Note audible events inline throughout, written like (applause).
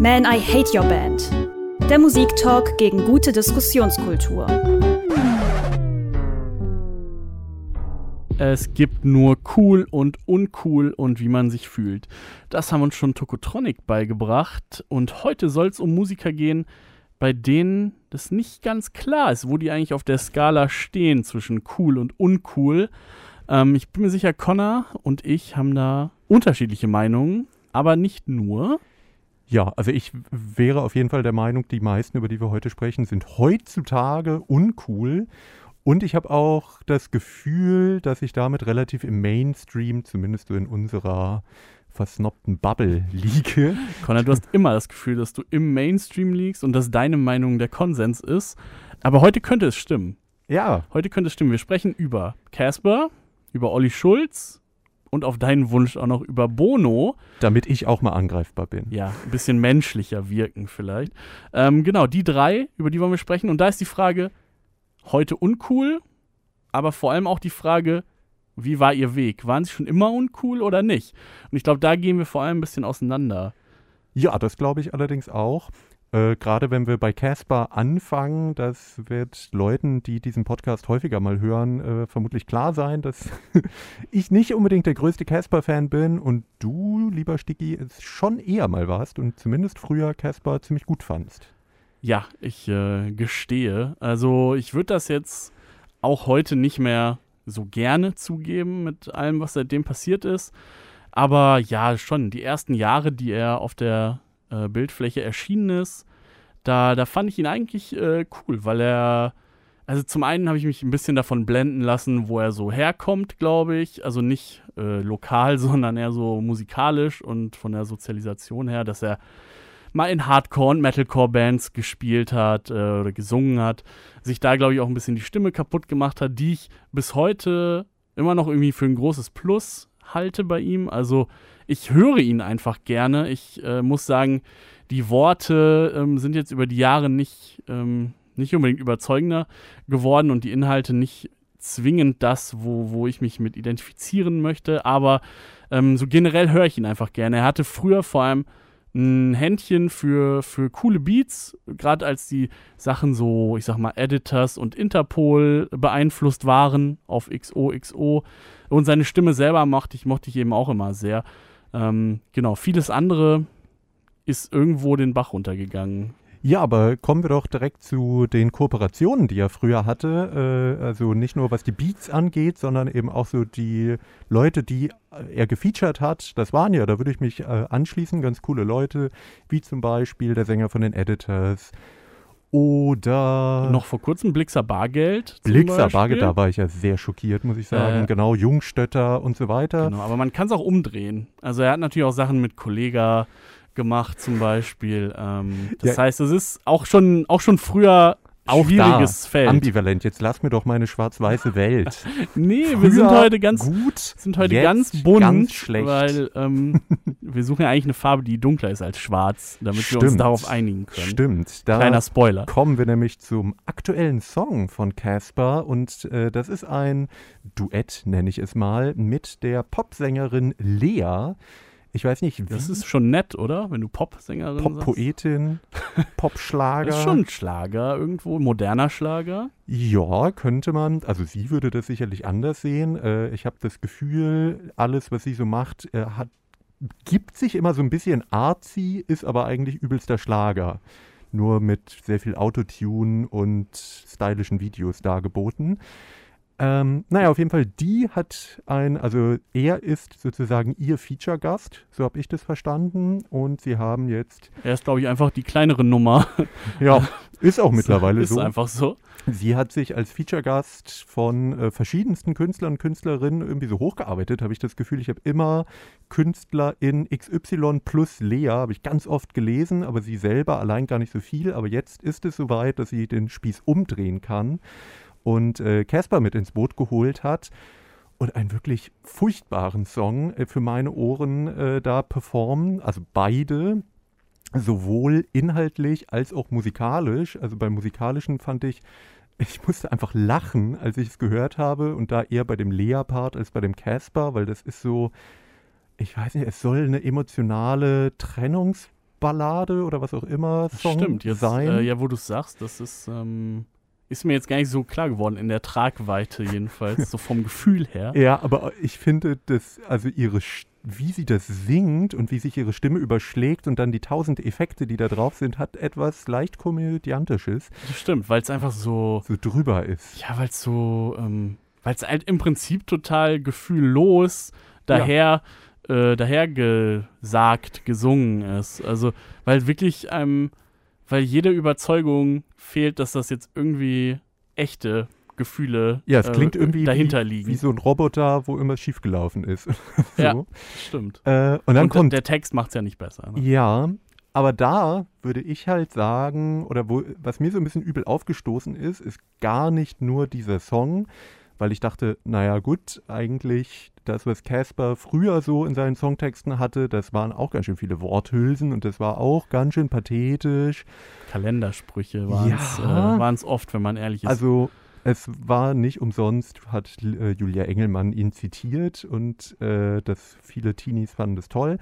Man, I Hate Your Band. Der Musiktalk gegen gute Diskussionskultur. Es gibt nur cool und uncool und wie man sich fühlt. Das haben uns schon Tokotronic beigebracht und heute soll es um Musiker gehen, bei denen das nicht ganz klar ist, wo die eigentlich auf der Skala stehen zwischen cool und uncool. Ähm, ich bin mir sicher, Connor und ich haben da unterschiedliche Meinungen, aber nicht nur. Ja, also ich wäre auf jeden Fall der Meinung, die meisten, über die wir heute sprechen, sind heutzutage uncool. Und ich habe auch das Gefühl, dass ich damit relativ im Mainstream, zumindest so in unserer versnobten Bubble liege. (laughs) Connor, du hast immer das Gefühl, dass du im Mainstream liegst und dass deine Meinung der Konsens ist. Aber heute könnte es stimmen. Ja. Heute könnte es stimmen. Wir sprechen über Casper, über Olli Schulz und auf deinen Wunsch auch noch über Bono. Damit ich auch mal angreifbar bin. Ja, ein bisschen menschlicher wirken vielleicht. Ähm, genau, die drei, über die wollen wir sprechen. Und da ist die Frage, heute uncool, aber vor allem auch die Frage, wie war ihr Weg? Waren sie schon immer uncool oder nicht? Und ich glaube, da gehen wir vor allem ein bisschen auseinander. Ja, das glaube ich allerdings auch. Äh, Gerade wenn wir bei Casper anfangen, das wird Leuten, die diesen Podcast häufiger mal hören, äh, vermutlich klar sein, dass (laughs) ich nicht unbedingt der größte Casper-Fan bin und du, lieber Sticky, es schon eher mal warst und zumindest früher Casper ziemlich gut fandst. Ja, ich äh, gestehe. Also ich würde das jetzt auch heute nicht mehr so gerne zugeben mit allem, was seitdem passiert ist. Aber ja, schon die ersten Jahre, die er auf der äh, Bildfläche erschienen ist, da, da fand ich ihn eigentlich äh, cool, weil er, also zum einen habe ich mich ein bisschen davon blenden lassen, wo er so herkommt, glaube ich. Also nicht äh, lokal, (laughs) sondern eher so musikalisch und von der Sozialisation her, dass er mal in Hardcore- und Metalcore-Bands gespielt hat äh, oder gesungen hat, sich da, glaube ich, auch ein bisschen die Stimme kaputt gemacht hat, die ich bis heute immer noch irgendwie für ein großes Plus halte bei ihm. Also ich höre ihn einfach gerne. Ich äh, muss sagen, die Worte ähm, sind jetzt über die Jahre nicht, ähm, nicht unbedingt überzeugender geworden und die Inhalte nicht zwingend das, wo, wo ich mich mit identifizieren möchte. Aber ähm, so generell höre ich ihn einfach gerne. Er hatte früher vor allem ein Händchen für, für coole Beats, gerade als die Sachen so, ich sag mal, Editors und Interpol beeinflusst waren auf XOXO. Und seine Stimme selber mochte ich, mochte ich eben auch immer sehr. Ähm, genau, vieles andere ist irgendwo den Bach runtergegangen. Ja, aber kommen wir doch direkt zu den Kooperationen, die er früher hatte. Äh, also nicht nur was die Beats angeht, sondern eben auch so die Leute, die er gefeatured hat. Das waren ja, da würde ich mich äh, anschließen, ganz coole Leute, wie zum Beispiel der Sänger von den Editors. Oder. Noch vor kurzem Blixer Bargeld. Blixer Bargeld, da war ich ja sehr schockiert, muss ich sagen. Äh, genau, Jungstötter und so weiter. Genau, aber man kann es auch umdrehen. Also er hat natürlich auch Sachen mit Kollega gemacht zum Beispiel. Ähm, das ja. heißt, es ist auch schon, auch schon früher auch schwieriges da, Feld. Ambivalent. Jetzt lass mir doch meine schwarz-weiße Welt. (laughs) nee, Früher wir sind heute ganz gut, sind heute ganz bunt, ganz schlecht. weil ähm, (laughs) wir suchen ja eigentlich eine Farbe, die dunkler ist als schwarz, damit Stimmt. wir uns darauf einigen können. Stimmt. Da Kleiner Spoiler. Kommen wir nämlich zum aktuellen Song von Casper und äh, das ist ein Duett, nenne ich es mal, mit der Popsängerin Lea. Ich weiß nicht, wie. Das ist schon nett, oder? Wenn du Popsängerin Pop-Poetin, Popschlager. Das ist schon ein Schlager irgendwo, moderner Schlager. Ja, könnte man. Also sie würde das sicherlich anders sehen. Äh, ich habe das Gefühl, alles, was sie so macht, äh, hat, gibt sich immer so ein bisschen artsy, ist aber eigentlich übelster Schlager. Nur mit sehr viel Autotune und stylischen Videos dargeboten. Ähm, naja, auf jeden Fall, die hat ein, also er ist sozusagen ihr Feature-Gast, so habe ich das verstanden. Und sie haben jetzt. Er ist, glaube ich, einfach die kleinere Nummer. (laughs) Ja, ist auch (laughs) mittlerweile ist so. Ist einfach so. Sie hat sich als Feature-Gast von äh, verschiedensten Künstlern und Künstlerinnen irgendwie so hochgearbeitet, habe ich das Gefühl. Ich habe immer Künstler in XY plus Lea, habe ich ganz oft gelesen, aber sie selber allein gar nicht so viel. Aber jetzt ist es soweit, dass sie den Spieß umdrehen kann und äh, Casper mit ins Boot geholt hat und einen wirklich furchtbaren Song äh, für meine Ohren äh, da performen. Also beide, sowohl inhaltlich als auch musikalisch. Also beim musikalischen fand ich, ich musste einfach lachen, als ich es gehört habe und da eher bei dem Lea-Part als bei dem Casper, weil das ist so, ich weiß nicht, es soll eine emotionale Trennungs- Ballade oder was auch immer Song Stimmt, jetzt, sein. Äh, ja, wo du es sagst, das ist, ähm, ist mir jetzt gar nicht so klar geworden, in der Tragweite jedenfalls, so vom Gefühl her. (laughs) Ja, aber ich finde, dass, also ihre, wie sie das singt und wie sich ihre Stimme überschlägt und dann die tausend Effekte, die da drauf sind, hat etwas leicht komödiantisches. Das stimmt, weil es einfach so, so drüber ist. Ja, weil es so, ähm, weil es halt im Prinzip total gefühllos daher, ja. äh, daher gesagt, gesungen ist. Also, weil wirklich einem, weil jede Überzeugung fehlt, dass das jetzt irgendwie echte Gefühle ja, es klingt äh, irgendwie dahinter wie, liegen. Wie so ein Roboter, wo immer schiefgelaufen ist. (laughs) so. Ja, stimmt. Äh, und dann und kommt der Text macht es ja nicht besser. Ne? Ja, aber da würde ich halt sagen, oder wo, was mir so ein bisschen übel aufgestoßen ist, ist gar nicht nur dieser Song, weil ich dachte, naja gut, eigentlich das, was Casper früher so in seinen Songtexten hatte, das waren auch ganz schön viele Worthülsen und das war auch ganz schön pathetisch. Kalendersprüche waren es Ja. äh, oft, wenn man ehrlich ist. Also es war nicht umsonst, hat äh, Julia Engelmann ihn zitiert und äh, das viele Teenies fanden das toll.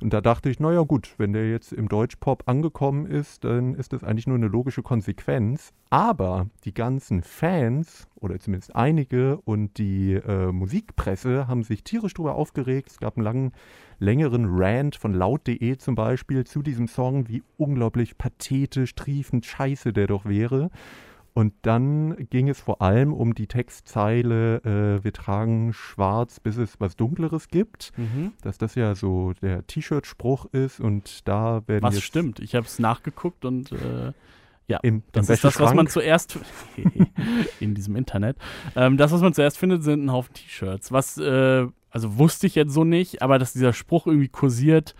Und da dachte ich, naja gut, wenn der jetzt im Deutschpop angekommen ist, dann ist das eigentlich nur eine logische Konsequenz. Aber die ganzen Fans, oder zumindest einige, und die äh, Musikpresse haben sich tierisch drüber aufgeregt. Es gab einen langen, längeren Rant von laut.de zum Beispiel zu diesem Song, wie unglaublich pathetisch, triefend scheiße der doch wäre. Und dann ging es vor allem um die Textzeile, äh, wir tragen schwarz, bis es was Dunkleres gibt. mhm. Dass das ja so der T-Shirt-Spruch ist und da werden Was stimmt. Ich habe es nachgeguckt und äh, ja, im, das im ist das, was man zuerst (laughs) in diesem Internet. Ähm, das, was man zuerst findet, sind ein Haufen T-Shirts. Was, äh, also wusste ich jetzt so nicht, aber dass dieser Spruch irgendwie kursiert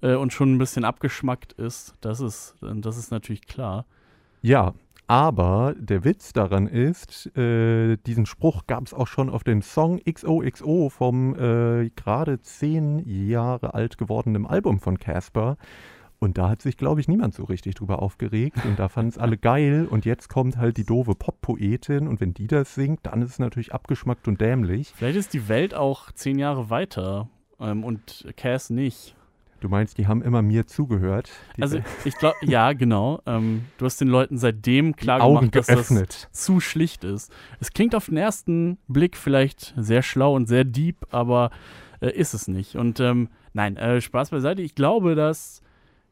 äh, und schon ein bisschen abgeschmackt ist, das ist, das ist natürlich klar. Ja, aber der Witz daran ist, äh, diesen Spruch gab es auch schon auf dem Song XOXO vom äh, gerade zehn Jahre alt gewordenen Album von Casper. Und da hat sich, glaube ich, niemand so richtig drüber aufgeregt. Und da fanden es alle (laughs) geil. Und jetzt kommt halt die doofe Pop-Poetin. Und wenn die das singt, dann ist es natürlich abgeschmackt und dämlich. Vielleicht ist die Welt auch zehn Jahre weiter ähm, und Cass nicht. Du meinst, die haben immer mir zugehört. Die Also ich glaube, ja, genau. Ähm, du hast den Leuten seitdem klar Augen gemacht, dass das zu schlicht ist. Es klingt auf den ersten Blick vielleicht sehr schlau und sehr deep, aber äh, ist es nicht. Und ähm, nein, äh, Spaß beiseite. Ich glaube, dass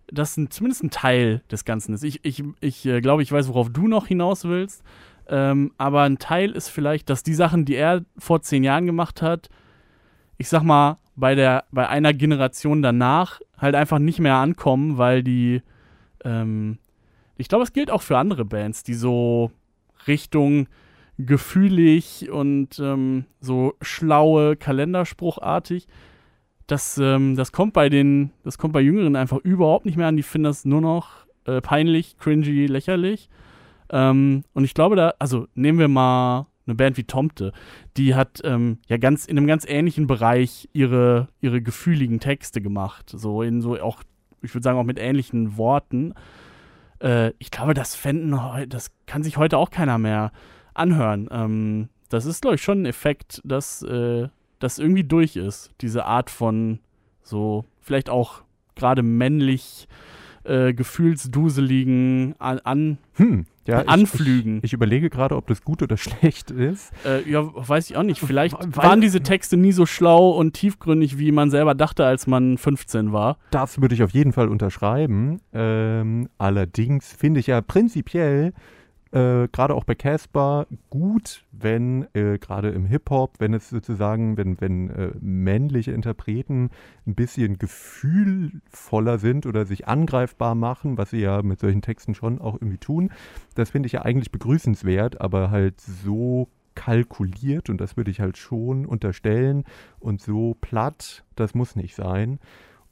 das ein, zumindest ein Teil des Ganzen ist. Ich, ich, ich äh, glaube, ich weiß, worauf du noch hinaus willst. Ähm, aber ein Teil ist vielleicht, dass die Sachen, die er vor zehn Jahren gemacht hat, ich sag mal, bei, der, bei einer Generation danach halt einfach nicht mehr ankommen, weil die, ähm, ich glaube, es gilt auch für andere Bands, die so Richtung gefühlig und ähm, so schlaue, kalenderspruchartig, das, ähm, das kommt bei den, das kommt bei Jüngeren einfach überhaupt nicht mehr an. Die finden das nur noch äh, peinlich, cringy, lächerlich. Ähm, und ich glaube, da, also nehmen wir mal eine Band wie Tomte, die hat ähm, ja ganz in einem ganz ähnlichen Bereich ihre, ihre gefühligen Texte gemacht. So in so auch, ich würde sagen, auch mit ähnlichen Worten. Äh, ich glaube, das fänden, das kann sich heute auch keiner mehr anhören. Ähm, das ist, glaube ich, schon ein Effekt, dass äh, das irgendwie durch ist. Diese Art von so, vielleicht auch gerade männlich äh, gefühlsduseligen an, an Hm, ja, ich- Anflügen. Ich, ich überlege gerade, ob das gut oder (laughs) schlecht ist. Äh, ja, weiß ich auch nicht. Vielleicht waren diese Texte nie so schlau und tiefgründig, wie man selber dachte, als man 15 war. Das würde ich auf jeden Fall unterschreiben. Ähm, allerdings finde ich ja prinzipiell, äh, gerade auch bei Casper, gut, wenn äh, gerade im Hip-Hop, wenn es sozusagen, wenn, wenn äh, männliche Interpreten ein bisschen gefühlvoller sind oder sich angreifbar machen, was sie ja mit solchen Texten schon auch irgendwie tun. Das finde ich ja eigentlich begrüßenswert, aber halt so kalkuliert und das würde ich halt schon unterstellen und so platt, das muss nicht sein.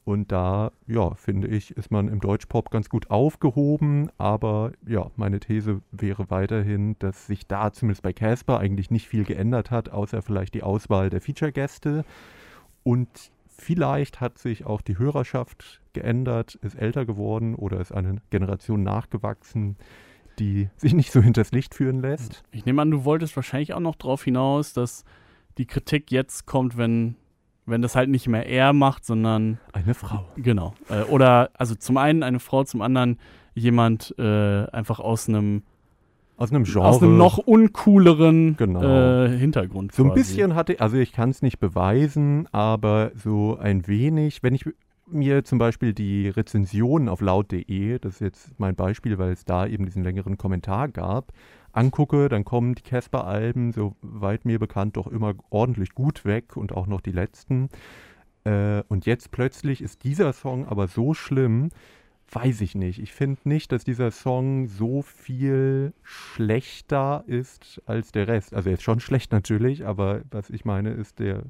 Und da, ja, finde ich, ist man im Deutschpop ganz gut aufgehoben. Aber ja, meine These wäre weiterhin, dass sich da zumindest bei Casper eigentlich nicht viel geändert hat, außer vielleicht die Auswahl der Feature-Gäste. Und vielleicht hat sich auch die Hörerschaft geändert, ist älter geworden oder ist eine Generation nachgewachsen, die sich nicht so hinters Licht führen lässt. Ich nehme an, du wolltest wahrscheinlich auch noch darauf hinaus, dass die Kritik jetzt kommt, wenn, wenn das halt nicht mehr er macht, sondern Eine Frau. genau. Äh, oder also zum einen eine Frau, zum anderen jemand äh, einfach aus einem Aus einem Genre. aus einem noch uncooleren Genau. äh, Hintergrund. So ein quasi. bisschen hatte, also ich kann es nicht beweisen, aber so ein wenig, wenn ich mir zum Beispiel die Rezensionen auf laut.de, das ist jetzt mein Beispiel, weil es da eben diesen längeren Kommentar gab, angucke, dann kommen die Casper-Alben, soweit mir bekannt, doch immer ordentlich gut weg und auch noch die letzten. Äh, und jetzt plötzlich ist dieser Song aber so schlimm, weiß ich nicht. Ich finde nicht, dass dieser Song so viel schlechter ist als der Rest. Also er ist schon schlecht natürlich, aber was ich meine ist, der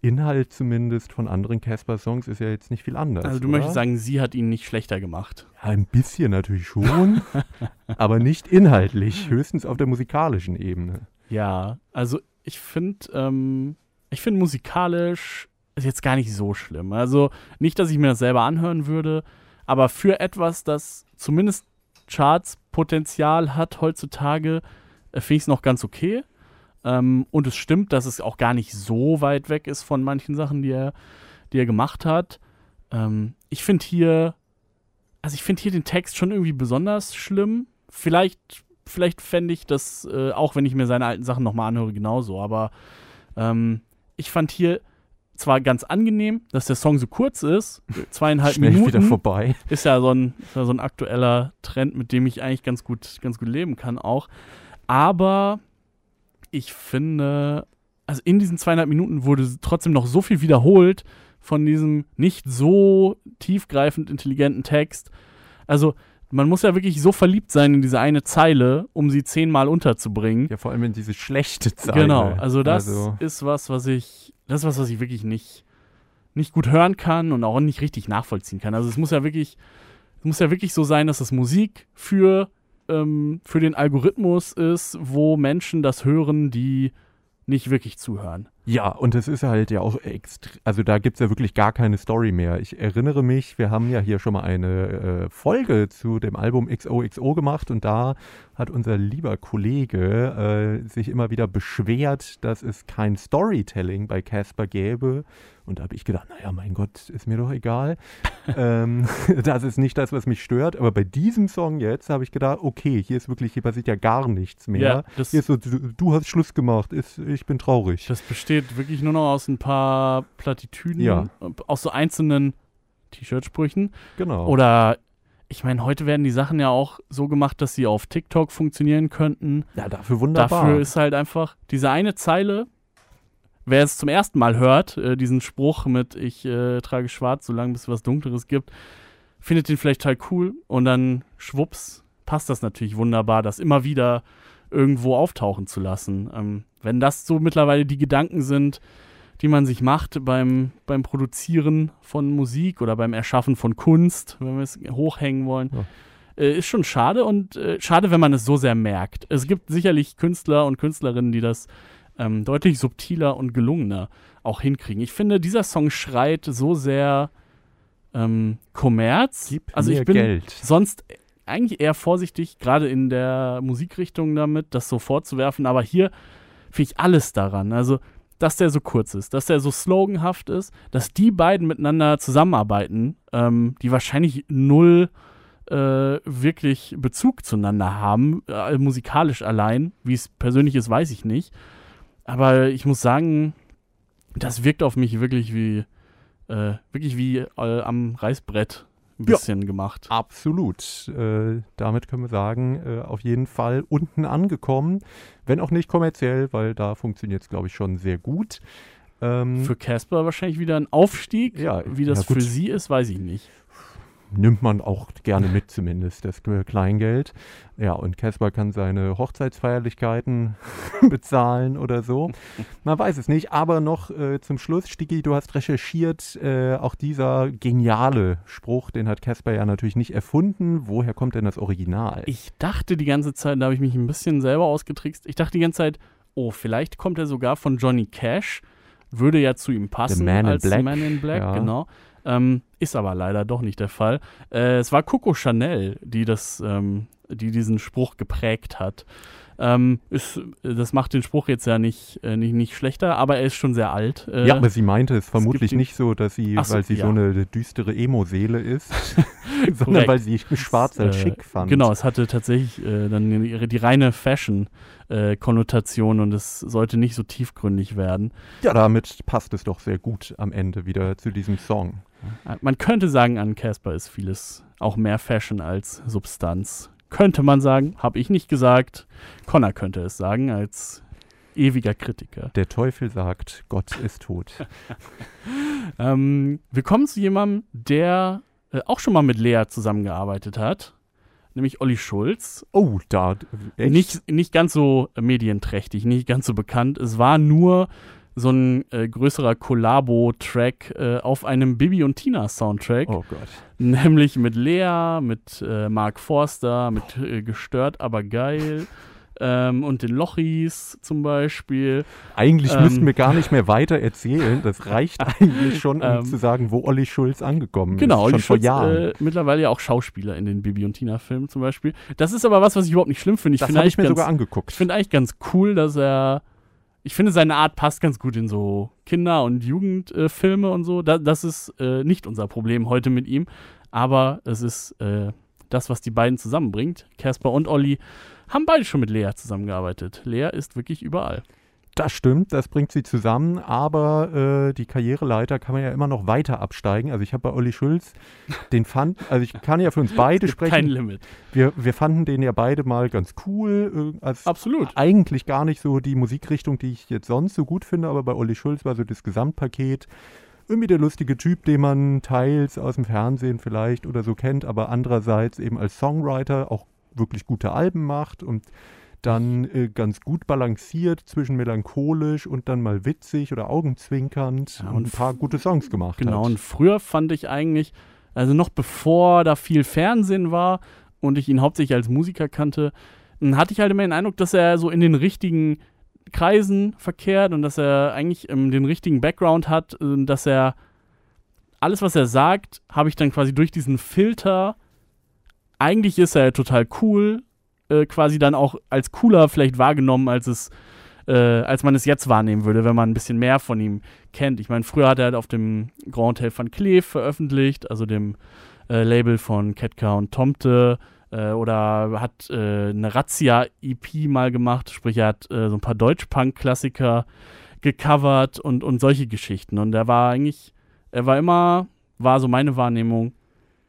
Inhalt zumindest von anderen Casper-Songs ist ja jetzt nicht viel anders. Also du oder? möchtest sagen, sie hat ihn nicht schlechter gemacht. Ja, ein bisschen natürlich schon, (laughs) aber nicht inhaltlich, höchstens auf der musikalischen Ebene. Ja, also ich finde, ähm, ich finde musikalisch ist jetzt gar nicht so schlimm. Also nicht, dass ich mir das selber anhören würde, aber für etwas, das zumindest Charts-Potenzial hat heutzutage, äh, finde ich es noch ganz okay. Ähm, und es stimmt, dass es auch gar nicht so weit weg ist von manchen Sachen, die er, die er gemacht hat. Ähm, ich finde hier, also ich finde hier den Text schon irgendwie besonders schlimm. Vielleicht, vielleicht fände ich das, äh, auch wenn ich mir seine alten Sachen nochmal anhöre, genauso. Aber ähm, ich fand hier zwar ganz angenehm, dass der Song so kurz ist, (laughs) zweieinhalb Schnell Minuten wieder vorbei. ist ja so ein, ist ja so ein aktueller Trend, mit dem ich eigentlich ganz gut, ganz gut leben kann auch. Aber ich finde, also in diesen zweieinhalb Minuten wurde trotzdem noch so viel wiederholt von diesem nicht so tiefgreifend intelligenten Text. Also man muss ja wirklich so verliebt sein in diese eine Zeile, um sie zehnmal unterzubringen. Ja, vor allem in diese schlechte Zeit. Genau, also das Also, ist was, was ich, das ist was, was ich wirklich nicht, nicht gut hören kann und auch nicht richtig nachvollziehen kann. Also es muss ja wirklich, es muss ja wirklich so sein, dass es Musik für, ähm, für den Algorithmus ist, wo Menschen das hören, die nicht wirklich zuhören. Ja, und es ist halt ja auch extrem, also da gibt es ja wirklich gar keine Story mehr. Ich erinnere mich, wir haben ja hier schon mal eine äh, Folge zu dem Album XOXO gemacht und da hat unser lieber Kollege äh, sich immer wieder beschwert, dass es kein Storytelling bei Casper gäbe. Und da habe ich gedacht, naja, mein Gott, ist mir doch egal. (laughs) ähm, (laughs) das ist nicht das, was mich stört. Aber bei diesem Song jetzt habe ich gedacht, okay, hier ist wirklich, hier passiert ja gar nichts mehr. das, Hier ist so, du, du hast Schluss gemacht, ist, ich bin traurig. das besteht wirklich nur noch aus ein paar Plattitüden, Ja. aus so einzelnen T-Shirt-Sprüchen. Genau. Oder ich meine, heute werden die Sachen ja auch so gemacht, dass sie auf TikTok funktionieren könnten. ja, dafür wunderbar. Dafür ist halt einfach diese eine Zeile, wer es zum ersten Mal hört, äh, diesen Spruch mit ich äh, trage schwarz, solange bis es was Dunkleres gibt, findet den vielleicht halt cool und dann schwupps passt das natürlich wunderbar, das immer wieder irgendwo auftauchen zu lassen. Ähm, wenn das so mittlerweile die Gedanken sind, die man sich macht beim, beim Produzieren von Musik oder beim Erschaffen von Kunst, wenn wir es hochhängen wollen, äh, ist schon schade und äh, schade, wenn man es so sehr merkt. Es gibt sicherlich Künstler und Künstlerinnen, die das ähm, deutlich subtiler und gelungener auch hinkriegen. Ich finde, dieser Song schreit so sehr ähm, Kommerz. Gib also mir ich bin Geld. sonst eigentlich eher vorsichtig, gerade in der Musikrichtung damit, das so vorzuwerfen, aber hier finde ich alles daran. Also, dass der so kurz ist, dass der so sloganhaft ist, dass die beiden miteinander zusammenarbeiten, ähm, die wahrscheinlich null äh, wirklich Bezug zueinander haben, äh, musikalisch allein. Wie es persönlich ist, weiß ich nicht. Aber ich muss sagen, das wirkt auf mich wirklich wie, äh, wirklich wie äh, am Reißbrett ein Ja. bisschen gemacht. Absolut. Äh, damit können wir sagen, äh, auf jeden Fall unten angekommen. Wenn auch nicht kommerziell, weil da funktioniert es, glaube ich, schon sehr gut. Ähm, Für Casper wahrscheinlich wieder ein Aufstieg. Ja, Wie das ja, für sie ist, weiß ich nicht. Nimmt man auch gerne mit, zumindest das Kleingeld. Ja, und Casper kann seine Hochzeitsfeierlichkeiten (laughs) bezahlen oder so. Man weiß es nicht, aber noch äh, zum Schluss, Stigi, du hast recherchiert, äh, auch dieser geniale Spruch, den hat Casper ja natürlich nicht erfunden. Woher kommt denn das Original? Ich dachte die ganze Zeit, da habe ich mich ein bisschen selber ausgetrickst. Ich dachte die ganze Zeit, oh, vielleicht kommt er sogar von Johnny Cash. Würde ja zu ihm passen Man in als Black, Man in Black, ja. genau. Ähm, ist aber leider doch nicht der Fall. Äh, es war Coco Chanel, die das, ähm, die diesen Spruch geprägt hat. Ähm, ist, das macht den Spruch jetzt ja nicht, äh, nicht, nicht schlechter, aber er ist schon sehr alt. Äh, ja, aber sie meinte es vermutlich nicht so, dass sie, so, weil sie ja. so eine düstere Emo-Seele ist, (laughs) (laughs) sondern weil sie schwarz als äh, schick fand. Genau, es hatte tatsächlich äh, dann die, die reine Fashion-Konnotation und es sollte nicht so tiefgründig werden. Ja, damit passt es doch sehr gut am Ende wieder zu diesem Song. Äh, Man könnte sagen, an Casper ist vieles auch mehr Fashion als Substanz. Könnte man sagen, habe ich nicht gesagt. Connor könnte es sagen, als ewiger Kritiker. Der Teufel sagt, Gott ist tot. (laughs) Ähm, wir kommen zu jemandem, der äh, auch schon mal mit Lea zusammengearbeitet hat, nämlich Olli Schulz. Oh, da. Echt? Nicht, nicht ganz so medienträchtig, nicht ganz so bekannt. Es war nur so ein äh, größerer Kollabo-Track äh, auf einem Bibi und Tina Soundtrack. Oh Gott. Nämlich mit Lea, mit äh, Mark Forster, mit äh, Gestört, aber geil. Ähm, und den Lochis zum Beispiel. Eigentlich Ähm. müssen wir gar nicht mehr weiter erzählen. Das reicht (laughs) eigentlich schon, um Ähm. zu sagen, wo Olli Schulz angekommen Genau, ist. Olli Schon vor Schulz, Jahren. Äh, mittlerweile ja auch Schauspieler in den Bibi und Tina-Filmen zum Beispiel. Das ist aber was, was ich überhaupt nicht schlimm finde. Ich das finde habe ich eigentlich mir ganz, sogar angeguckt. Ich finde eigentlich ganz cool, dass er. Ich finde, seine Art passt ganz gut in so Kinder- und Jugendfilme äh, und so. Da, das ist äh, nicht unser Problem heute mit ihm. Aber es ist äh, das, was die beiden zusammenbringt. Casper und Olli haben beide schon mit Lea zusammengearbeitet. Lea ist wirklich überall. Das stimmt, das bringt sie zusammen, aber äh, die Karriereleiter kann man ja immer noch weiter absteigen. Also ich habe bei Olli Schulz, (laughs) den fand, also ich kann ja für uns beide Kein sprechen. Limit. Wir, wir fanden den ja beide mal ganz cool. Äh, als Absolut. eigentlich gar nicht so die Musikrichtung, die ich jetzt sonst so gut finde, aber bei Olli Schulz war so das Gesamtpaket irgendwie der lustige Typ, den man teils aus dem Fernsehen vielleicht oder so kennt, aber andererseits eben als Songwriter auch wirklich gute Alben macht und dann äh, ganz gut balanciert zwischen melancholisch und dann mal witzig oder augenzwinkernd Ja, und und ein paar gute Songs gemacht Genau, hat. und früher fand ich eigentlich, also noch bevor da viel Fernsehen war und ich ihn hauptsächlich als Musiker kannte, dann hatte ich halt immer den Eindruck, dass er so in den richtigen Kreisen verkehrt und dass er eigentlich ähm, den richtigen Background hat, äh, dass er alles, was er sagt, habe ich dann quasi durch diesen Filter, eigentlich ist er total cool, äh, quasi dann auch als cooler vielleicht wahrgenommen, als es äh, als man es jetzt wahrnehmen würde, wenn man ein bisschen mehr von ihm kennt. Ich meine, früher hat er halt auf dem Grand Hotel van Cleef veröffentlicht, also dem äh, Label von Ketka und Tomte, äh, oder hat äh, eine Razzia-EP mal gemacht, sprich, er hat äh, so ein paar Deutsch-Punk-Klassiker gecovert und, und solche Geschichten. Und er war eigentlich, er war immer, war so meine Wahrnehmung,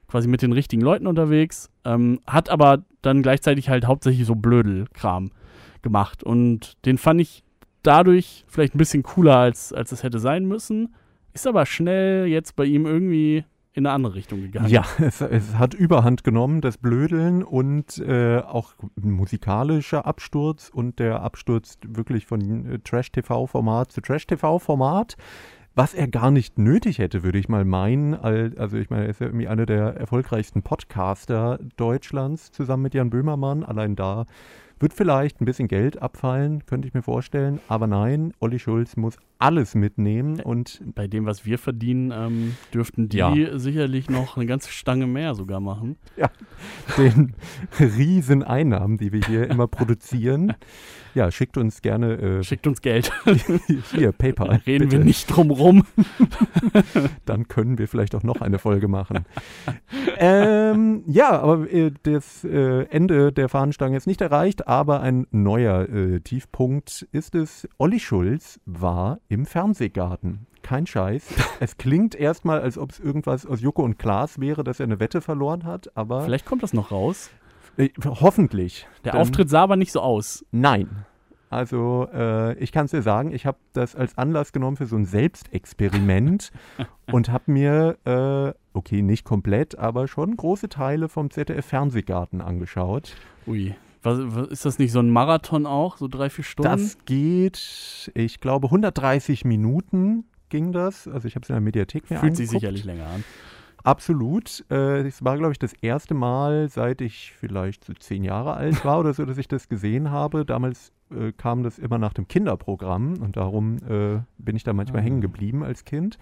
quasi mit den richtigen Leuten unterwegs, ähm, hat aber dann gleichzeitig halt hauptsächlich so Blödel-Kram gemacht. Und den fand ich dadurch vielleicht ein bisschen cooler, als, als es hätte sein müssen. Ist aber schnell jetzt bei ihm irgendwie in eine andere Richtung gegangen. Ja, (laughs) es, es hat Überhand genommen, das Blödeln und äh, auch musikalischer Absturz und der Absturz wirklich von äh, Trash-TV-Format zu Trash-TV-Format, was er gar nicht nötig hätte, würde ich mal meinen. Al- Also ich meine, er ist ja irgendwie einer der erfolgreichsten Podcaster Deutschlands zusammen mit Jan Böhmermann. Allein da wird vielleicht ein bisschen Geld abfallen, könnte ich mir vorstellen. Aber nein, Olli Schulz muss alles mitnehmen und Bei dem, was wir verdienen, ähm, dürften die Ja. sicherlich noch eine ganze Stange mehr sogar machen. den riesen Einnahmen, die wir hier immer produzieren. Ja, schickt uns gerne äh, Schickt uns Geld. hier PayPal. reden bitte. wir nicht drum rum. (laughs) Dann können wir vielleicht auch noch eine Folge machen. ähm, ja, aber äh, das äh, Ende der Fahnenstange ist nicht erreicht, aber ein neuer äh, Tiefpunkt ist es. Olli Schulz war im Fernsehgarten. Kein Scheiß. (laughs) Es klingt erstmal, als ob es irgendwas aus Joko und Klaas wäre, dass er eine Wette verloren hat, aber Vielleicht kommt das noch raus. äh, hoffentlich. Der Denn- Auftritt sah aber nicht so aus. Nein. Also äh, ich kann es dir sagen, ich habe das als Anlass genommen für so ein Selbstexperiment (laughs) und habe mir, äh, okay, nicht komplett, aber schon große Teile vom ZDF-Fernsehgarten angeschaut. Ui. Was, was, ist das nicht so ein Marathon auch? So drei, vier Stunden? Das geht, ich glaube, 130 Minuten ging das. Also ich habe es in der Mediathek mir fühlt sich sicherlich länger an. Absolut. Äh, Es war, glaube ich, das erste Mal, seit ich vielleicht so zehn Jahre alt war oder so, dass ich das gesehen habe. Damals äh, kam das immer nach dem Kinderprogramm und darum äh, bin ich da manchmal Ah. hängen geblieben als Kind.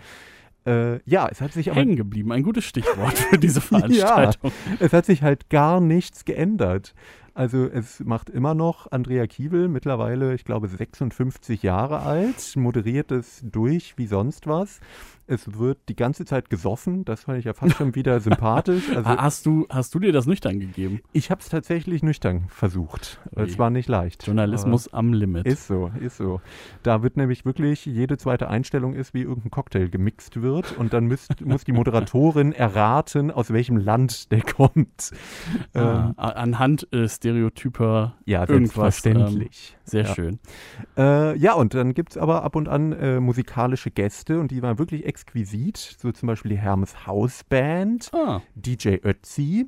Äh, ja, es hat sich aber Hängen geblieben, ein gutes Stichwort für diese (laughs) Veranstaltung. es hat sich halt gar nichts geändert. Also es macht immer noch Andrea Kiewel, mittlerweile, ich glaube, 56 Jahre alt, moderiert es durch wie sonst was. Es wird die ganze Zeit gesoffen, das fand ich ja fast schon wieder sympathisch. (laughs) Also hast, du, hast du dir das nüchtern gegeben? ich habe es tatsächlich nüchtern versucht. Es war nicht leicht. Journalismus am Limit. Ist so, ist so. Da wird nämlich wirklich, jede zweite Einstellung ist, wie irgendein Cocktail gemixt wird und dann müsst, (laughs) muss die Moderatorin erraten, aus welchem Land der kommt. ah, Ähm, anhand äh, stereotyper ja, irgendwas, selbstverständlich. Sehr ja. schön. Äh, ja, und dann gibt es aber ab und an äh, musikalische Gäste und die waren wirklich exquisit. So zum Beispiel die Hermes Hausband, Ah, DJ Ötzi.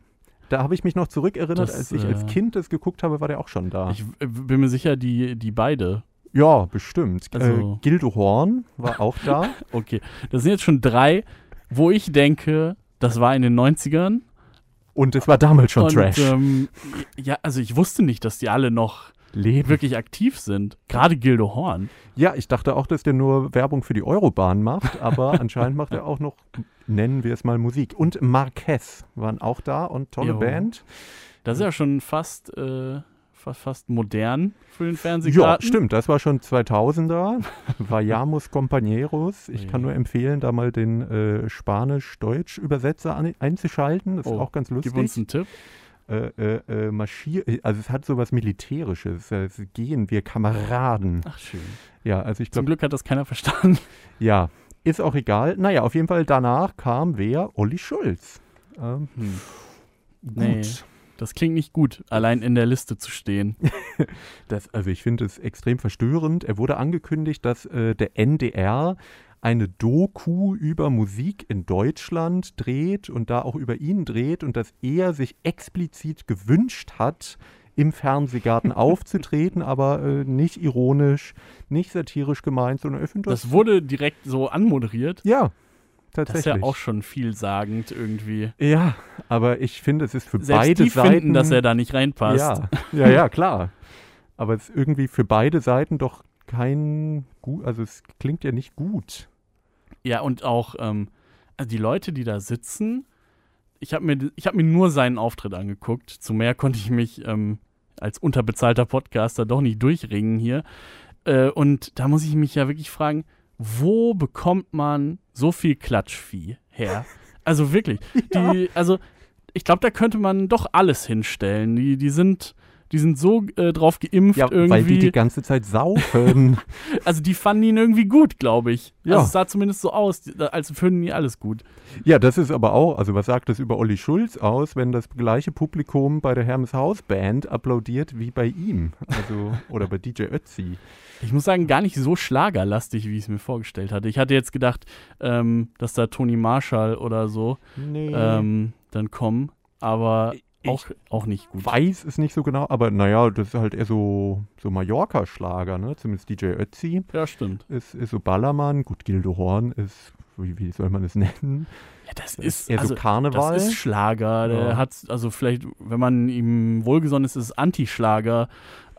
Da habe ich mich noch zurückerinnert, Das, als ich als äh, Kind das geguckt habe, war der auch schon da. ich äh, bin mir sicher, die, die beide. ja, bestimmt. Also- äh, Gildo Horn war auch da. (laughs) Okay, das sind jetzt schon drei, wo ich denke, das war in den 90ern. Und es war damals schon und, Trash. Ähm, ja, also ich wusste nicht, dass die alle noch Leben. wirklich aktiv sind. Gerade Gildo Horn. Ja, ich dachte auch, dass der nur Werbung für die Eurobahn macht, aber (laughs) anscheinend macht er auch noch, nennen wir es mal Musik. Und Marquez waren auch da und tolle Jo. Band. Das ist ja schon fast, äh, fast, fast modern für den Ja, Fernsehgarten. stimmt, das war schon 2000er. (laughs) Vayamos Compañeros. Ich kann nur empfehlen, da mal den äh, Spanisch-Deutsch-Übersetzer an, einzuschalten. Das ist Oh, auch ganz lustig. Gib uns einen Tipp. Äh, äh, äh, marschier also es hat sowas Militärisches. Es gehen wir Kameraden. Ach, schön. Ja, also ich Zum glaube, Glück hat das keiner verstanden. ja, ist auch egal. Naja, auf jeden Fall danach kam wer? Olli Schulz. Ähm, Hm. gut. Nee. Das klingt nicht gut, allein in der Liste zu stehen. (laughs) Das, also ich finde es extrem verstörend. Er wurde angekündigt, dass äh, der NDR eine Doku über Musik in Deutschland dreht und da auch über ihn dreht und dass er sich explizit gewünscht hat, im Fernsehgarten (laughs) aufzutreten, aber äh, nicht ironisch, nicht satirisch gemeint, sondern ich finde das, Das wurde direkt so anmoderiert. ja, Das tatsächlich. ist ja auch schon vielsagend irgendwie. ja, aber ich finde, es ist für Selbst beide die Seiten finden, dass er da nicht reinpasst. Ja, ja, ja, klar. Aber es ist irgendwie für beide Seiten doch kein gut, also es klingt ja nicht gut. Ja, und auch ähm, also die Leute, die da sitzen, ich habe mir, ich hab mir nur seinen Auftritt angeguckt. Zu mehr konnte ich mich ähm, als unterbezahlter Podcaster doch nicht durchringen hier. Äh, und da muss ich mich ja wirklich fragen, wo bekommt man so viel Klatschvieh her? Also wirklich. (laughs) Die, also ich glaube, da könnte man doch alles hinstellen. Die, die sind. Die sind so äh, drauf geimpft Ja, irgendwie. weil die die ganze Zeit saufen. (laughs) also die fanden ihn irgendwie gut, glaube ich. Ja. Also es sah zumindest so aus, als finden die alles gut. ja, das ist aber auch, also was sagt das über Olli Schulz aus, wenn das gleiche Publikum bei der Hermes Haus Band applaudiert wie bei ihm? Also, oder bei DJ Ötzi. Ich muss sagen, gar nicht so schlagerlastig, wie ich es mir vorgestellt hatte. Ich hatte jetzt gedacht, ähm, dass da Toni Marshall oder so Nee. ähm, dann kommen, aber auch, auch nicht gut. weiß es nicht so genau, aber naja, das ist halt eher so, so Mallorca-Schlager, ne? Zumindest DJ Ötzi Ja, stimmt. ist, ist so Ballermann. Gut, Gildo Horn ist, wie, wie soll man es nennen? Ja, das ist, eher also, so Karneval. das ist Schlager. Der Ja. hat, also vielleicht, wenn man ihm wohlgesonnen ist, ist es Anti-Schlager.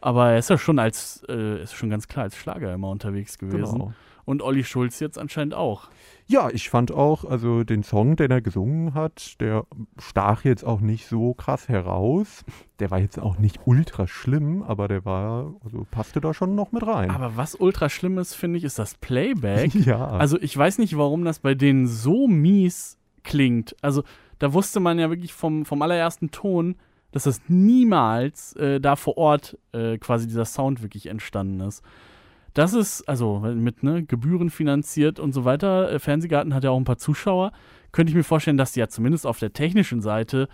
Aber er ist ja schon als, äh, ist schon ganz klar als Schlager immer unterwegs gewesen. Genau. Und Olli Schulz jetzt anscheinend auch. Ja, ich fand auch, also den Song, den er gesungen hat, der stach jetzt auch nicht so krass heraus. Der war jetzt auch nicht ultra schlimm, aber der war, also passte da schon noch mit rein. Aber was ultra schlimm ist, finde ich, ist das Playback. (laughs) ja. Also ich weiß nicht, warum das bei denen so mies klingt. Also da wusste man ja wirklich vom, vom allerersten Ton, dass das niemals äh, da vor Ort äh, quasi dieser Sound wirklich entstanden ist. Das ist, also mit ne, Gebühren finanziert und so weiter, äh, Fernsehgarten hat ja auch ein paar Zuschauer, könnte ich mir vorstellen, dass die ja zumindest auf der technischen Seite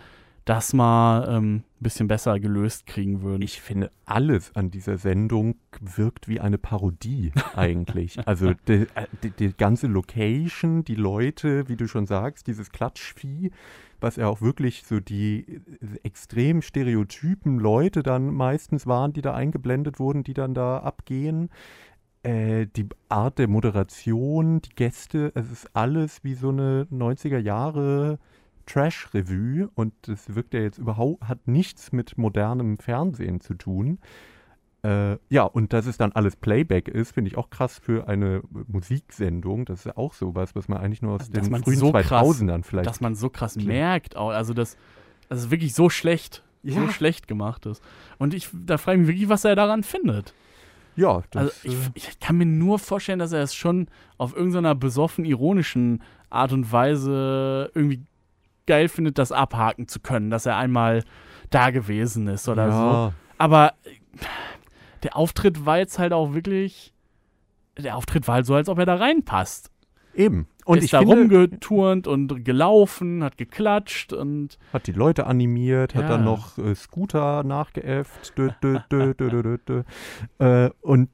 das mal ähm, ein bisschen besser gelöst kriegen würden. ich finde, alles an dieser Sendung wirkt wie eine Parodie (laughs) eigentlich. also die, äh, die, die ganze Location, die Leute, wie du schon sagst, dieses Klatschvieh, was ja auch wirklich so die äh, extrem stereotypen Leute dann meistens waren, die da eingeblendet wurden, die dann da abgehen. Äh, die Art der Moderation, die Gäste, es ist alles wie so eine 90er Jahre Trash-Revue und das wirkt ja jetzt überhaupt, hat nichts mit modernem Fernsehen zu tun. Äh, ja, und dass es dann alles Playback ist, finde ich auch krass für eine Musiksendung. Das ist ja auch sowas, was man eigentlich nur aus Also, den frühen so krass- 2000ern vielleicht. dass man so krass klingt. merkt, auch, also das, das ist wirklich so schlecht, so Ja. schlecht gemacht ist. Und ich, da frage ich mich wirklich, was er daran findet. Ja, das, Also ich, äh, ich kann mir nur vorstellen, dass er es schon auf irgendeiner besoffen ironischen Art und Weise irgendwie geil findet, das abhaken zu können, dass er einmal da gewesen ist oder so. ja, Aber äh, der Auftritt war jetzt halt auch wirklich. Der Auftritt war halt so, als ob er da reinpasst. Eben. Und ist ich da finde, rumgeturnt und gelaufen, hat geklatscht und hat die Leute animiert, Ja. hat dann noch äh, Scooter nachgeäfft. Dö, dö, dö. Äh, und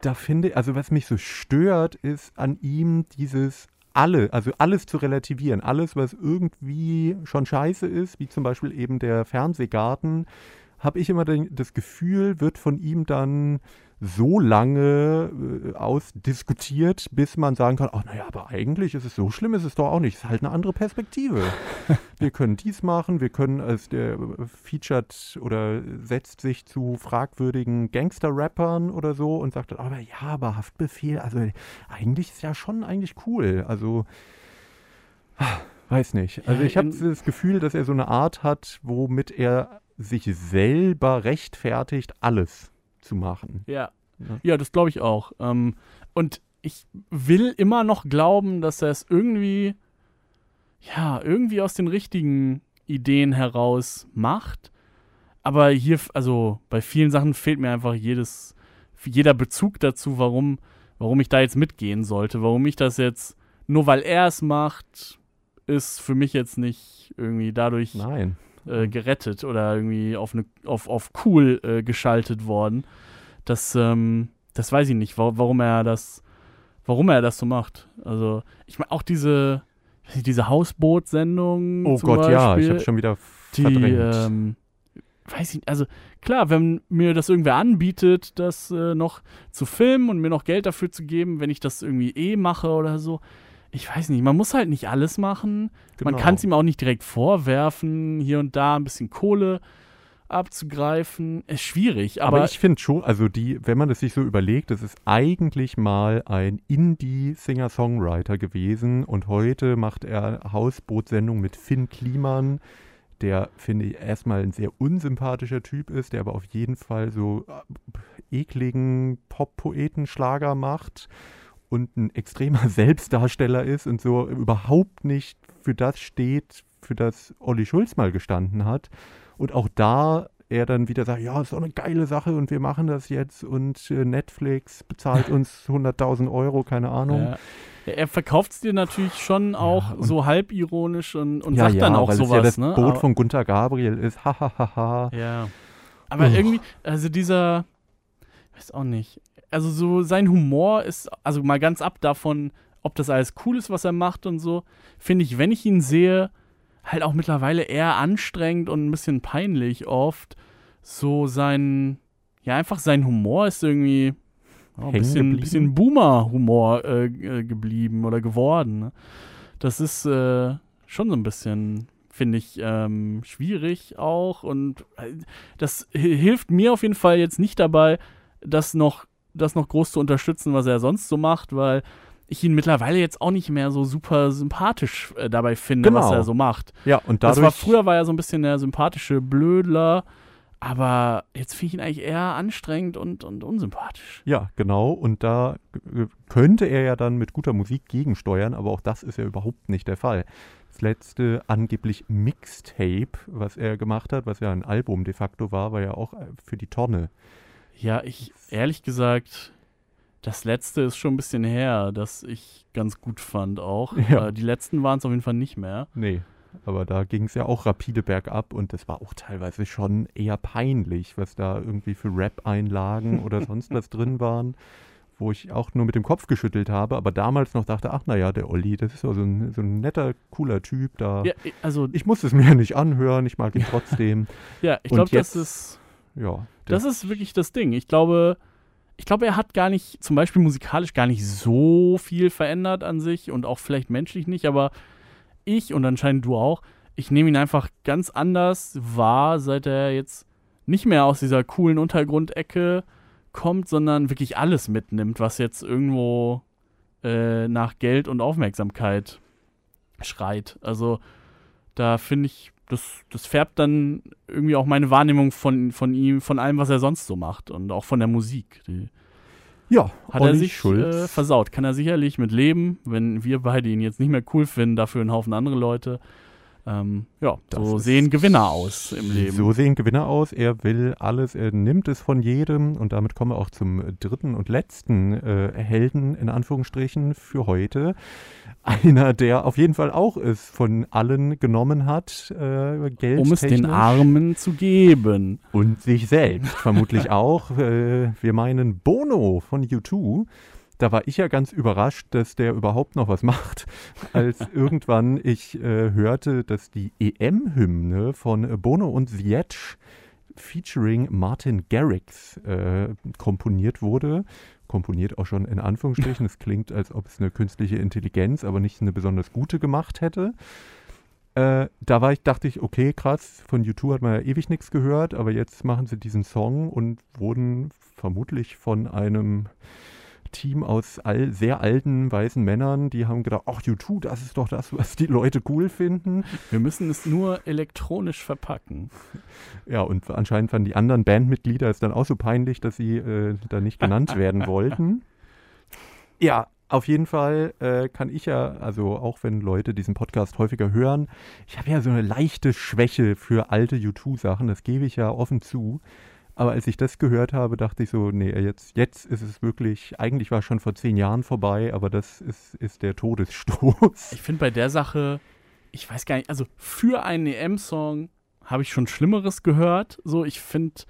da finde also was mich so stört, ist an ihm dieses alle, also alles zu relativieren. Alles, was irgendwie schon scheiße ist, wie zum Beispiel eben der Fernsehgarten, habe ich immer den, das Gefühl, wird von ihm dann so lange äh, ausdiskutiert, bis man sagen kann, ach naja, aber eigentlich ist es so schlimm, ist es doch auch nicht. Es ist halt eine andere Perspektive. (laughs) wir können dies machen, wir können, als der äh, featured oder setzt sich zu fragwürdigen Gangster-Rappern oder so und sagt dann, aber ja, aber Haftbefehl, also eigentlich ist ja schon eigentlich cool. Also, weiß nicht. Also ich habe das Gefühl, dass er so eine Art hat, womit er sich selber rechtfertigt, alles zu machen. ja. Ja. Ja, das glaube ich auch. Ähm, und ich will immer noch glauben, dass er es irgendwie, ja, irgendwie aus den richtigen Ideen heraus macht. Aber hier, also bei vielen Sachen fehlt mir einfach jedes, jeder Bezug dazu, warum, warum ich da jetzt mitgehen sollte. Warum ich das jetzt, nur weil er es macht, ist für mich jetzt nicht irgendwie dadurch Nein. Äh, gerettet oder irgendwie auf, eine, auf, auf cool äh, geschaltet worden. Das, ähm, das weiß ich nicht, wa warum er das, warum er das so macht. Also, ich meine, auch diese, diese Hausboot-Sendung. Oh Gott, ja, ich Beispiel, habe schon wieder die, verdrängt. ähm, weiß ich, also klar, wenn mir das irgendwer anbietet, das äh, noch zu filmen und mir noch Geld dafür zu geben, wenn ich das irgendwie eh mache oder so. Ich weiß nicht, man muss halt nicht alles machen. Man Genau. kann es ihm auch nicht direkt vorwerfen, hier und da ein bisschen Kohle abzugreifen. Ist schwierig, aber, Aber, ich finde schon, also die, wenn man das sich so überlegt, das ist eigentlich mal ein Indie-Singer-Songwriter gewesen und heute macht er Hausbootsendung mit Finn Kliman, der, finde ich, erstmal ein sehr unsympathischer Typ ist, der aber auf jeden Fall so äh, ekligen Pop-Poeten-Schlager macht und ein extremer (laughs) Selbstdarsteller ist und so überhaupt nicht für das steht, für das Olli Schulz mal gestanden hat. Und auch da er dann wieder sagt, ja, ist doch eine geile Sache und wir machen das jetzt und äh, Netflix bezahlt (laughs) uns 100.000 Euro, keine Ahnung. Ja. Ja, er verkauft es dir natürlich schon auch und- so halbironisch und, und Ja, sagt dann auch sowas, ja das ne? Boot Aber- von Gunther Gabriel ist, hahaha. Ja. Aber Uff. irgendwie, also dieser, weiß auch nicht. Also so sein Humor ist, also mal ganz ab davon, ob das alles cool ist, was er macht und so, finde ich, wenn ich ihn sehe, halt auch mittlerweile eher anstrengend und ein bisschen peinlich oft. So sein, ja, einfach sein Humor ist irgendwie oh, ein bisschen, bisschen Boomer-Humor äh, äh, geblieben oder geworden. Ne? Das ist äh, schon so ein bisschen, finde ich, ähm, schwierig auch. Und äh, das hi- hilft mir auf jeden Fall jetzt nicht dabei, das noch, das noch groß zu unterstützen, was er sonst so macht, weil ich ihn mittlerweile jetzt auch nicht mehr so super sympathisch äh, dabei finde, was Genau. er so macht. Ja, und Das dadurch, war früher war er so ein bisschen der sympathische Blödler, aber jetzt finde ich ihn eigentlich eher anstrengend und, und unsympathisch. ja, genau, und da könnte er ja dann mit guter Musik gegensteuern, aber auch das ist ja überhaupt nicht der Fall. Das letzte angeblich Mixtape, was er gemacht hat, was ja ein Album de facto war, war ja auch äh, für die Tonne. Ja, ich, ehrlich gesagt, das letzte ist schon ein bisschen her, das ich ganz gut fand auch. Ja. Die letzten waren es auf jeden Fall nicht mehr. Nee, aber da ging es ja auch rapide bergab und das war auch teilweise schon eher peinlich, was da irgendwie für Rap-Einlagen oder (laughs) sonst was drin waren, wo ich auch nur mit dem Kopf geschüttelt habe, aber damals noch dachte, ach naja, der Olli, das ist so ein, so ein netter, cooler Typ da. Ja, also, Ich muss es mir ja nicht anhören, ich mag ihn (laughs) trotzdem. ja, ich glaube, das ist. Ja, Das ist wirklich das Ding. Ich glaube, ich glaube, er hat gar nicht, zum Beispiel musikalisch gar nicht so viel verändert an sich und auch vielleicht menschlich nicht, aber ich und anscheinend du auch, ich nehme ihn einfach ganz anders wahr, seit er jetzt nicht mehr aus dieser coolen Untergrundecke kommt, sondern wirklich alles mitnimmt, was jetzt irgendwo äh, nach Geld und Aufmerksamkeit schreit. Also da finde ich, das, das färbt dann irgendwie auch meine Wahrnehmung von, von ihm, von allem, was er sonst so macht und auch von der Musik. Die Ja, hat er sich äh, versaut. Kann er sicherlich mit leben, wenn wir beide ihn jetzt nicht mehr cool finden, dafür ein Haufen andere Leute. Ähm, ja, Das so sehen Gewinner aus im Leben. So sehen Gewinner aus. Er will alles, er nimmt es von jedem und damit kommen wir auch zum dritten und letzten äh, Helden in Anführungsstrichen für heute. Einer, der auf jeden Fall auch es von allen genommen hat, äh, Geld um es den Armen zu geben. und sich selbst vermutlich (laughs) auch. Äh, wir meinen Bono von U2. Da war ich ja ganz überrascht, dass der überhaupt noch was (laughs) macht, als irgendwann ich äh, hörte, dass die EM-Hymne von Bono und Edge featuring Martin Garrix äh, komponiert wurde. Komponiert auch schon in Anführungsstrichen. Es klingt, als ob es eine künstliche Intelligenz, aber nicht eine besonders gute gemacht hätte. Äh, da war ich, dachte ich, okay, krass, von U2 hat man ja ewig nichts gehört, aber jetzt machen sie diesen Song und wurden vermutlich von einem Team aus all, sehr alten weißen Männern, die haben gedacht, ach U2, das ist doch das, was die Leute cool finden. Wir müssen es nur elektronisch verpacken. Ja, und anscheinend fanden die anderen Bandmitglieder es dann auch so peinlich, dass sie äh, da nicht genannt (laughs) werden wollten. Ja, auf jeden Fall äh, kann ich ja, also auch wenn Leute diesen Podcast häufiger hören, ich habe ja so eine leichte Schwäche für alte U2-Sachen, das gebe ich ja offen zu. Aber als ich das gehört habe, dachte ich so, nee, jetzt, jetzt ist es wirklich, eigentlich war es schon vor zehn Jahren vorbei, aber das ist, ist der Todesstoß. Ich finde bei der Sache, ich weiß gar nicht, also für einen EM-Song habe ich schon Schlimmeres gehört. So, ich finde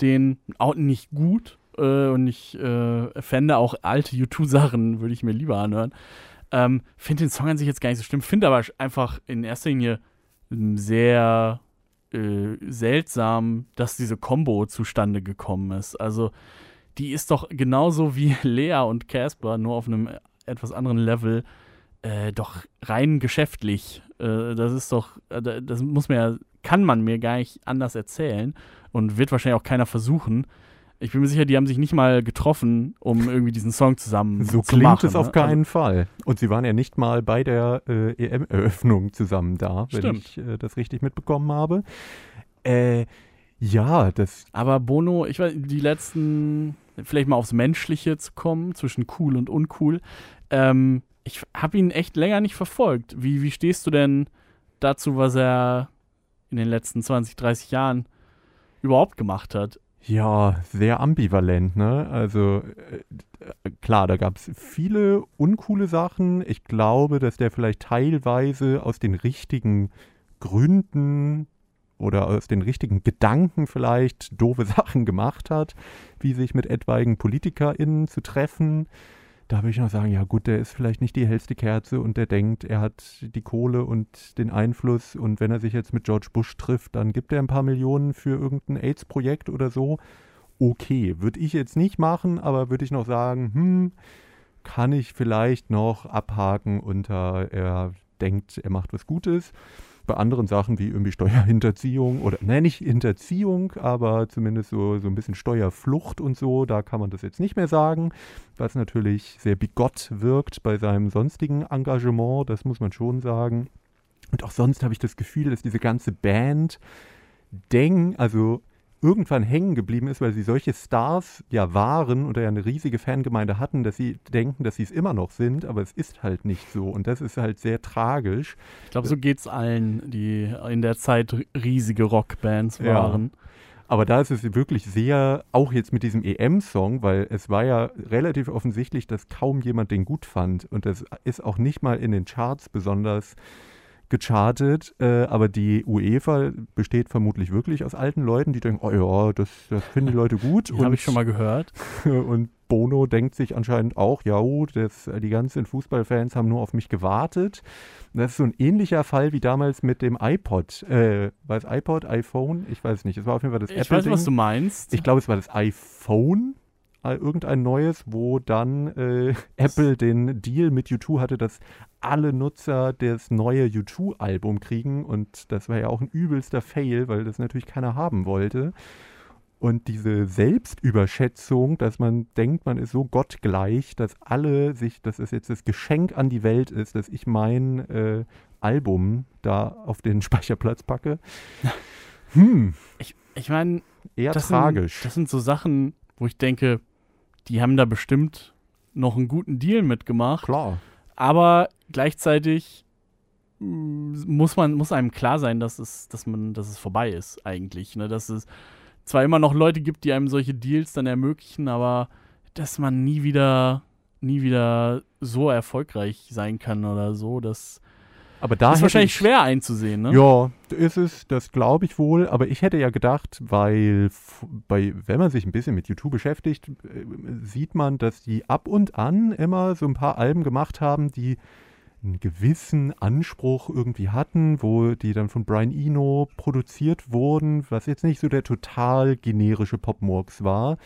den auch nicht gut äh, und ich äh, fände auch alte U2-Sachen, würde ich mir lieber anhören. Ähm, finde den Song an sich jetzt gar nicht so schlimm, finde aber einfach in erster Linie sehr äh, seltsam, dass diese Combo zustande gekommen ist. Also, die ist doch genauso wie (laughs) Lea und Casper, nur auf einem etwas anderen Level, äh, doch rein geschäftlich. Äh, das ist doch, äh, da- das muss man ja, kann man mir gar nicht anders erzählen und wird wahrscheinlich auch keiner versuchen. Ich bin mir sicher, die haben sich nicht mal getroffen, um irgendwie diesen Song zusammen (laughs) So zu klingt machen. es auf ne? keinen Fall. Und sie waren ja nicht mal bei der äh, EM-Eröffnung zusammen da, wenn Stimmt. ich äh, das richtig mitbekommen habe. Äh, ja, das, Aber Bono, ich weiß, die letzten, vielleicht mal aufs Menschliche zu kommen, zwischen cool und uncool. Ähm, ich habe ihn echt länger nicht verfolgt. Wie, wie stehst du denn dazu, was er in den letzten 20, 30 Jahren überhaupt gemacht hat? Ja, sehr ambivalent, ne? Also, äh, klar, da gab es viele uncoole Sachen. Ich glaube, dass der vielleicht teilweise aus den richtigen Gründen oder aus den richtigen Gedanken vielleicht doofe (laughs) Sachen gemacht hat, wie sich mit etwaigen PolitikerInnen zu treffen. Da würde ich noch sagen, ja gut, der ist vielleicht nicht die hellste Kerze und der denkt, er hat die Kohle und den Einfluss und wenn er sich jetzt mit George Bush trifft, dann gibt er ein paar Millionen für irgendein AIDS-Projekt oder so. Okay, würde ich jetzt nicht machen, aber würde ich noch sagen, hm, kann ich vielleicht noch abhaken unter, er denkt, er macht was Gutes. Bei anderen Sachen wie irgendwie Steuerhinterziehung oder, nein, nicht Hinterziehung, aber zumindest so, so ein bisschen Steuerflucht und so, da kann man das jetzt nicht mehr sagen, was natürlich sehr bigott wirkt bei seinem sonstigen Engagement, das muss man schon sagen. Und auch sonst habe ich das Gefühl, dass diese ganze Band Deng, also irgendwann hängen geblieben ist, weil sie solche Stars ja waren oder ja eine riesige Fangemeinde hatten, dass sie denken, dass sie es immer noch sind, aber es ist halt nicht so. Und das ist halt sehr tragisch. Ich glaube, so geht's allen, die in der Zeit riesige Rockbands Ja. waren. Aber da ist es wirklich sehr, auch jetzt mit diesem EM-Song, weil es war ja relativ offensichtlich, dass kaum jemand den gut fand. Und das ist auch nicht mal in den Charts besonders gechartet. Äh, aber die UEFA besteht vermutlich wirklich aus alten Leuten, die denken, oh ja, das, das finden die Leute gut. (laughs) Habe ich schon mal gehört. (laughs) Und Bono denkt sich anscheinend auch, ja, das, die ganzen Fußballfans haben nur auf mich gewartet. Das ist so ein ähnlicher Fall wie damals mit dem iPod. Äh, war es iPod, iPhone? Ich weiß nicht. Es war auf jeden Fall das Ich Apple-Ding. weiß, was du meinst. Ich glaube, es war das iPhone, irgendein neues, wo dann äh, (laughs) Apple den Deal mit U2 hatte, dass alle Nutzer das neue U2-Album kriegen. Und das war ja auch ein übelster Fail, weil das natürlich keiner haben wollte. Und diese Selbstüberschätzung, dass man denkt, man ist so gottgleich, dass alle sich, dass es jetzt das Geschenk an die Welt ist, dass ich mein äh, Album da auf den (laughs) Speicherplatz packe. (laughs) Hm, Ich, ich meine, eher das tragisch. Sind, das sind so Sachen, wo ich denke, die haben da bestimmt noch einen guten Deal mitgemacht. Klar. Aber gleichzeitig mm, muss man muss einem klar sein, dass es, dass man, dass es vorbei ist eigentlich. Ne? Dass es zwar immer noch Leute gibt, die einem solche Deals dann ermöglichen, aber dass man nie wieder, nie wieder so erfolgreich sein kann oder so, das Aber da ist wahrscheinlich ich, schwer einzusehen. Ne? Ja, ist es, das glaube ich wohl. Aber ich hätte ja gedacht, weil bei, wenn man sich ein bisschen mit YouTube beschäftigt, äh, sieht man, dass die ab und an immer so ein paar Alben gemacht haben, die einen gewissen Anspruch irgendwie hatten, wo die dann von Brian Eno produziert wurden, was jetzt nicht so der total generische Popmurks war.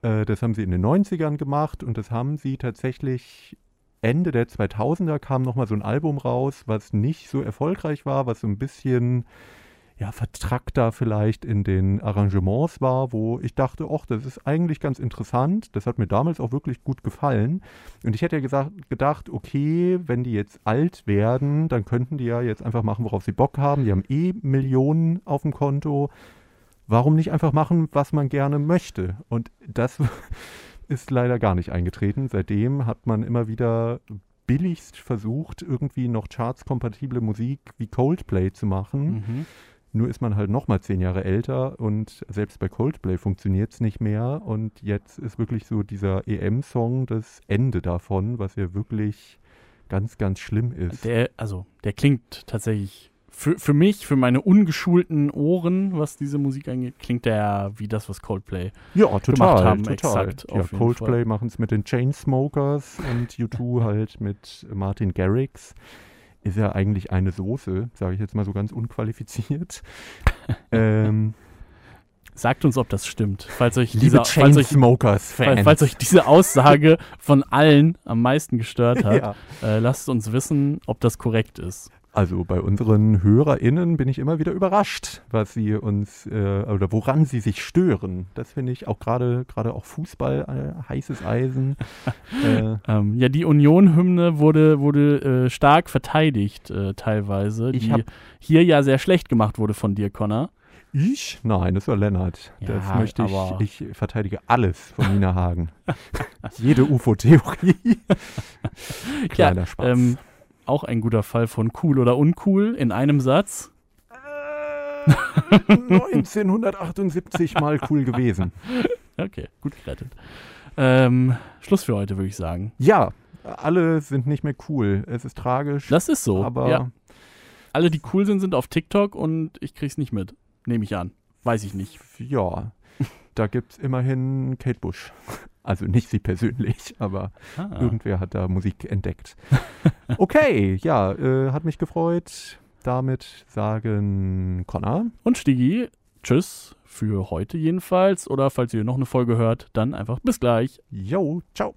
Äh, das haben sie in den 90ern gemacht und das haben sie tatsächlich Ende der 2000er kam nochmal so ein Album raus, was nicht so erfolgreich war, was so ein bisschen ja, vertrackter vielleicht in den Arrangements war, wo ich dachte, ach, das ist eigentlich ganz interessant. Das hat mir damals auch wirklich gut gefallen. Und ich hätte ja gesagt, gedacht, okay, wenn die jetzt alt werden, dann könnten die ja jetzt einfach machen, worauf sie Bock haben. Die haben eh Millionen auf dem Konto. Warum nicht einfach machen, was man gerne möchte? Und das (laughs) ist leider gar nicht eingetreten. Seitdem hat man immer wieder billigst versucht, irgendwie noch chartskompatible Musik wie Coldplay zu machen. Mhm. Nur ist man halt nochmal zehn Jahre älter und selbst bei Coldplay funktioniert es nicht mehr. Und jetzt ist wirklich so dieser EM-Song das Ende davon, was ja wirklich ganz, ganz schlimm ist. Der, also, der klingt tatsächlich für, für mich, für meine ungeschulten Ohren, was diese Musik angeht, klingt der wie das, was Coldplay. ja, total. haben, total. exakt, ja, Coldplay machen es mit den Chainsmokers und U2 (laughs) halt mit Martin Garrix. Ist ja eigentlich eine Soße, sage ich jetzt mal so ganz unqualifiziert. (laughs) ähm, Sagt uns, ob das stimmt. Falls euch liebe diese, falls euch, falls, falls euch diese Aussage von allen am meisten gestört hat, (laughs) ja. äh, lasst uns wissen, ob das korrekt ist. Also bei unseren HörerInnen bin ich immer wieder überrascht, was sie uns äh, oder woran sie sich stören. Das finde ich auch gerade gerade auch Fußball äh, heißes Eisen. (laughs) äh, Ähm, ja, die Union-Hymne wurde, wurde äh, stark verteidigt, äh, teilweise, Ich die hier ja sehr schlecht gemacht wurde von dir, Connor. Ich? Nein, das war Lennart. das Ja, möchte aber- ich. Ich verteidige alles von Nina Hagen. (laughs) Jede UFO-Theorie. (laughs) Kleiner Spaß. Ähm, auch ein guter Fall von cool oder uncool in einem Satz. Äh, 1978 mal cool gewesen. (laughs) Okay, gut gerettet. Ähm, Schluss für heute, würde ich sagen. Ja, alle sind nicht mehr cool. Es ist tragisch. Das ist so. aber ja. Alle, die cool sind, sind auf TikTok und ich krieg's nicht mit. Nehme ich an. Weiß ich nicht. Ja, da gibt es immerhin Kate Bush. (laughs) Also nicht sie persönlich, aber Ah. irgendwer hat da Musik entdeckt. Okay, ja, äh, hat mich gefreut. Damit sagen Connor. Und Stigi, tschüss für heute jedenfalls. Oder falls ihr noch eine Folge hört, dann einfach bis gleich. Jo, ciao.